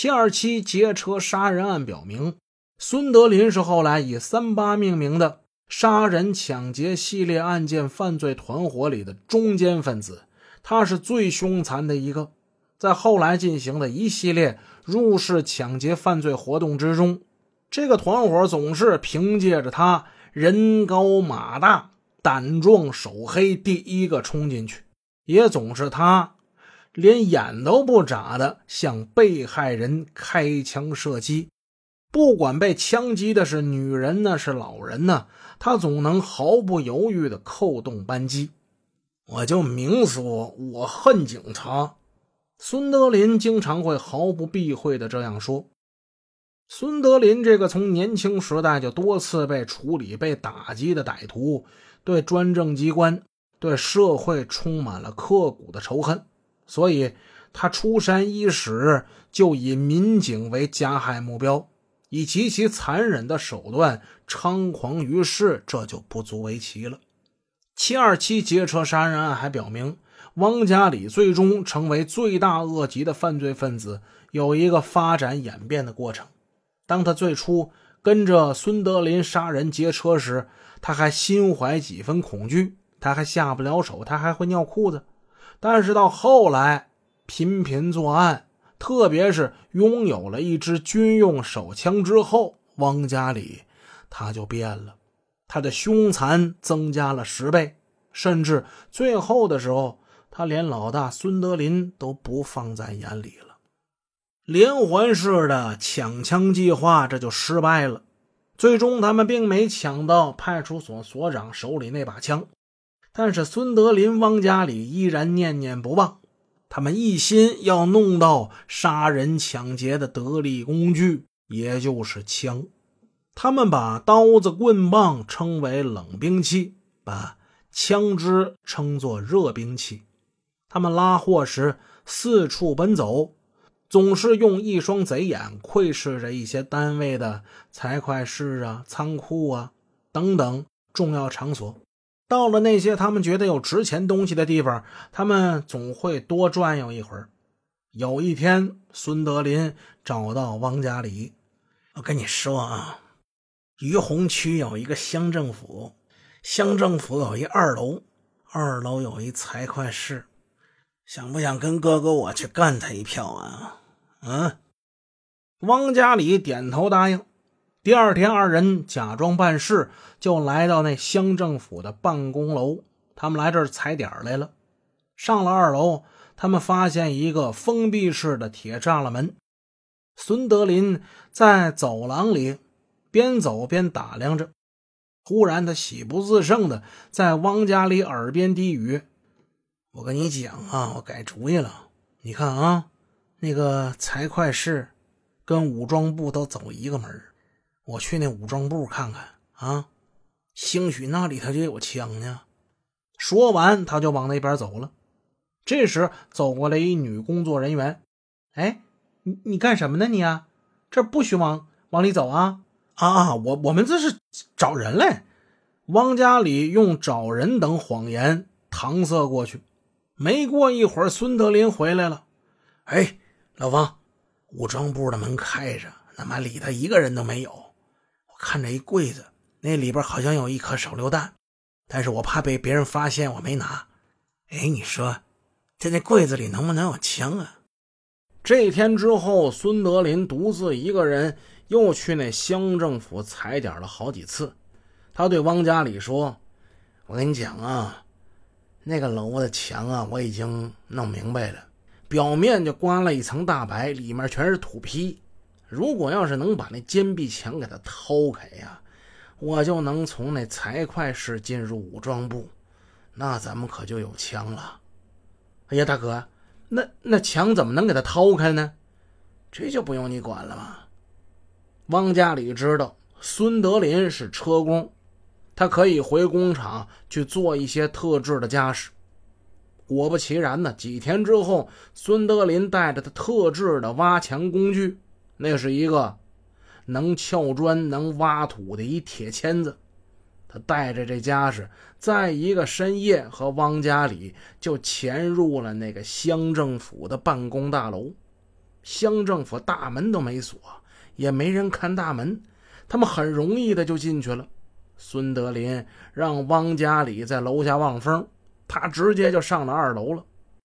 七二七劫车杀人案表明，孙德林是后来以三八命名的杀人抢劫系列案件犯罪团伙里的中坚分子，他是最凶残的一个。在后来进行的一系列入室抢劫犯罪活动之中，这个团伙总是凭借着他人高马大、胆壮手黑，第一个冲进去，也总是他。连眼都不眨的向被害人开枪射击，不管被枪击的是女人呢，是老人呢，他总能毫不犹豫的扣动扳机。我就明说，我恨警察。孙德林经常会毫不避讳的这样说。孙德林这个从年轻时代就多次被处理、被打击的歹徒，对专政机关、对社会充满了刻骨的仇恨。所以，他出山伊始就以民警为加害目标，以极其残忍的手段猖狂于世，这就不足为奇了。七二七劫车杀人案还表明，汪家里最终成为罪大恶极的犯罪分子，有一个发展演变的过程。当他最初跟着孙德林杀人劫车时，他还心怀几分恐惧，他还下不了手，他还会尿裤子。但是到后来，频频作案，特别是拥有了一支军用手枪之后，汪家里他就变了，他的凶残增加了十倍，甚至最后的时候，他连老大孙德林都不放在眼里了。连环式的抢枪计划这就失败了，最终他们并没抢到派出所所长手里那把枪。但是孙德林、汪家里依然念念不忘，他们一心要弄到杀人抢劫的得力工具，也就是枪。他们把刀子、棍棒称为冷兵器，把枪支称作热兵器。他们拉货时四处奔走，总是用一双贼眼窥视着一些单位的财会室啊、仓库啊等等重要场所。到了那些他们觉得有值钱东西的地方，他们总会多转悠一会儿。有一天，孙德林找到汪家里，我跟你说啊，于洪区有一个乡政府，乡政府有一二楼，二楼有一财会室，想不想跟哥哥我去干他一票啊？嗯，汪家里点头答应。第二天，二人假装办事，就来到那乡政府的办公楼。他们来这儿踩点来了。上了二楼，他们发现一个封闭式的铁栅栏门。孙德林在走廊里边走边打量着，忽然他喜不自胜的在汪家里耳边低语：“我跟你讲啊，我改主意了。你看啊，那个财会室跟武装部都走一个门我去那武装部看看啊，兴许那里头就有枪呢。说完，他就往那边走了。这时，走过来一女工作人员：“哎，你你干什么呢？你啊，这不许往往里走啊！啊啊，我我们这是找人嘞。”汪家里用找人等谎言搪塞过去。没过一会儿，孙德林回来了：“哎，老方，武装部的门开着，他妈里头一个人都没有。”看着一柜子，那里边好像有一颗手榴弹，但是我怕被别人发现，我没拿。哎，你说，在那柜子里能不能有枪啊？这一天之后，孙德林独自一个人又去那乡政府踩点了好几次。他对汪家里说：“我跟你讲啊，那个楼的墙啊，我已经弄明白了，表面就刮了一层大白，里面全是土坯。”如果要是能把那坚壁墙给它掏开呀，我就能从那财会室进入武装部，那咱们可就有枪了。哎呀，大哥，那那墙怎么能给它掏开呢？这就不用你管了吗？汪家里知道孙德林是车工，他可以回工厂去做一些特制的家事。果不其然呢，几天之后，孙德林带着他特制的挖墙工具。那是一个能撬砖、能挖土的一铁钎子。他带着这家什，在一个深夜和汪家里就潜入了那个乡政府的办公大楼。乡政府大门都没锁，也没人看大门，他们很容易的就进去了。孙德林让汪家里在楼下望风，他直接就上了二楼了。